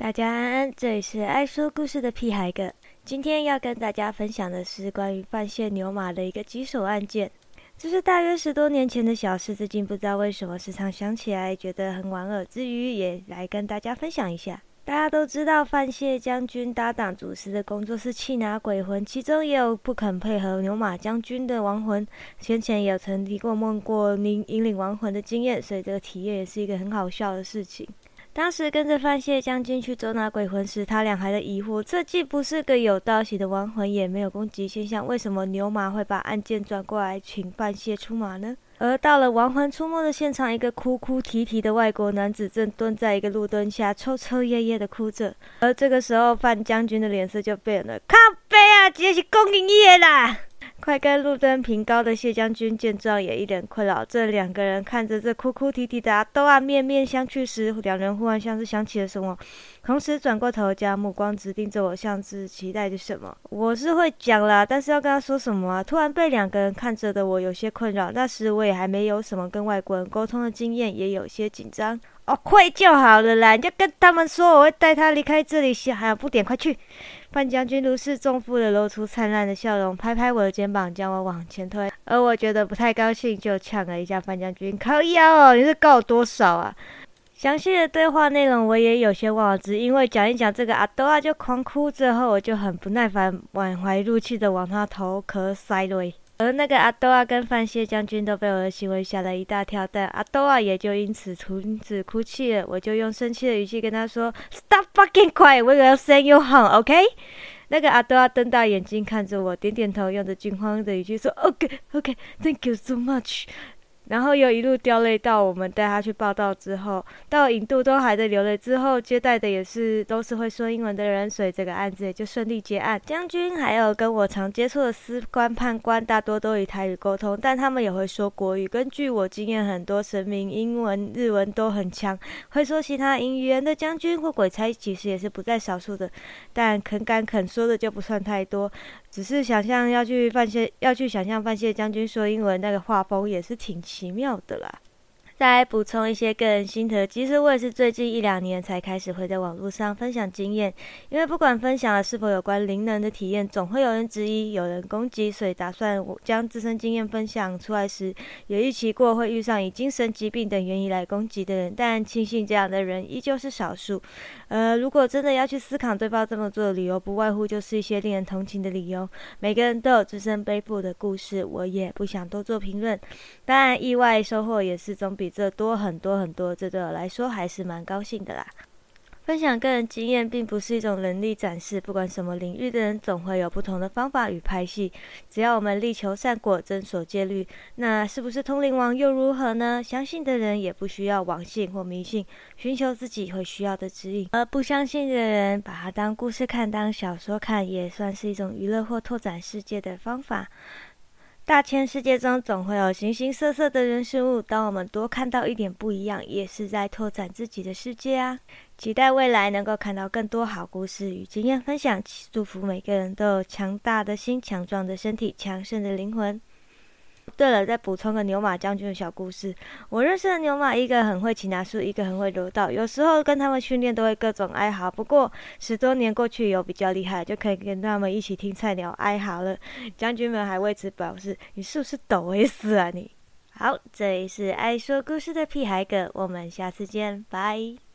大家安安，这里是爱说故事的屁孩哥。今天要跟大家分享的是关于范谢牛马的一个棘手案件。这是大约十多年前的小事，至今不知道为什么时常想起来觉得很莞尔，之余也来跟大家分享一下。大家都知道范谢将军搭档主持的工作是气拿鬼魂，其中也有不肯配合牛马将军的亡魂。先前也有曾提过梦过引引领亡魂的经验，所以这个体验也是一个很好笑的事情。当时跟着范谢将军去捉拿鬼魂时，他俩还在疑惑：这既不是个有道行的亡魂，也没有攻击现象，为什么牛马会把案件转过来请范谢出马呢？而到了亡魂出没的现场，一个哭哭啼啼的外国男子正蹲在一个路墩下，抽抽噎噎的哭着。而这个时候，范将军的脸色就变了，靠背啊，这是公营业啦！快跟路灯平高的谢将军见状，也一脸困扰。这两个人看着这哭哭啼啼的阿豆啊，面面相觑时，两人忽然像是想起了什么，同时转过头，将目光直盯着我，像是期待着什么。我是会讲啦，但是要跟他说什么啊？突然被两个人看着的我有些困扰。那时我也还没有什么跟外国人沟通的经验，也有些紧张。哦，会就好了啦，你就跟他们说我会带他离开这里。还有不点，快去！范将军如释重负的露出灿烂的笑容，拍拍我的肩膀，将我往前推。而我觉得不太高兴，就呛了一下范将军：“靠腰哦，你是告我多少啊？”详细的对话内容我也有些忘了，只因为讲一讲这个阿多啊就狂哭，之后我就很不耐烦，满怀怒气的往他头壳塞雷。而那个阿多啊跟范谢将军都被我的行为吓了一大跳，但阿多啊也就因此停止哭泣了。我就用生气的语气跟他说：“Stop fucking quiet, we will send you home, OK？” 那个阿多啊瞪大眼睛看着我，点点头，用着惊慌的语气说：“OK, OK, thank you so much。”然后又一路掉泪到我们带他去报道之后，到引渡都还在流泪之后，接待的也是都是会说英文的人，所以这个案子也就顺利结案。将军还有跟我常接触的司官判官，大多都以台语沟通，但他们也会说国语。根据我经验，很多神明英文、日文都很强，会说其他英语言的将军或鬼差其实也是不在少数的，但肯敢肯说的就不算太多。只是想象要去范谢，要去想象范谢将军说英文那个画风也是挺奇妙的啦。再补充一些个人心得，其实我也是最近一两年才开始会在网络上分享经验，因为不管分享的是否有关灵能的体验，总会有人质疑、有人攻击，所以打算我将自身经验分享出来时，也预期过会遇上以精神疾病等原因来攻击的人，但庆幸这样的人依旧是少数。呃，如果真的要去思考对方这么做的理由，不外乎就是一些令人同情的理由。每个人都有自身背负的故事，我也不想多做评论。当然，意外收获也是总比。这多很多很多，这对我来说还是蛮高兴的啦。分享个人经验并不是一种能力展示，不管什么领域的人，总会有不同的方法与拍戏。只要我们力求善果，真所戒律，那是不是通灵王又如何呢？相信的人也不需要网信或迷信，寻求自己会需要的指引；而不相信的人，把它当故事看，当小说看，也算是一种娱乐或拓展世界的方法。大千世界中总会有形形色色的人事物，当我们多看到一点不一样，也是在拓展自己的世界啊！期待未来能够看到更多好故事与经验分享，祝福每个人都有强大的心、强壮的身体、强盛的灵魂。对了，再补充个牛马将军的小故事。我认识的牛马，一个很会擒拿术，一个很会柔道。有时候跟他们训练都会各种哀嚎。不过十多年过去，有比较厉害，就可以跟他们一起听菜鸟哀嚎了。将军们还为此表示：“你是不是抖 S 啊你？”好，这里是爱说故事的屁孩哥，我们下次见，拜。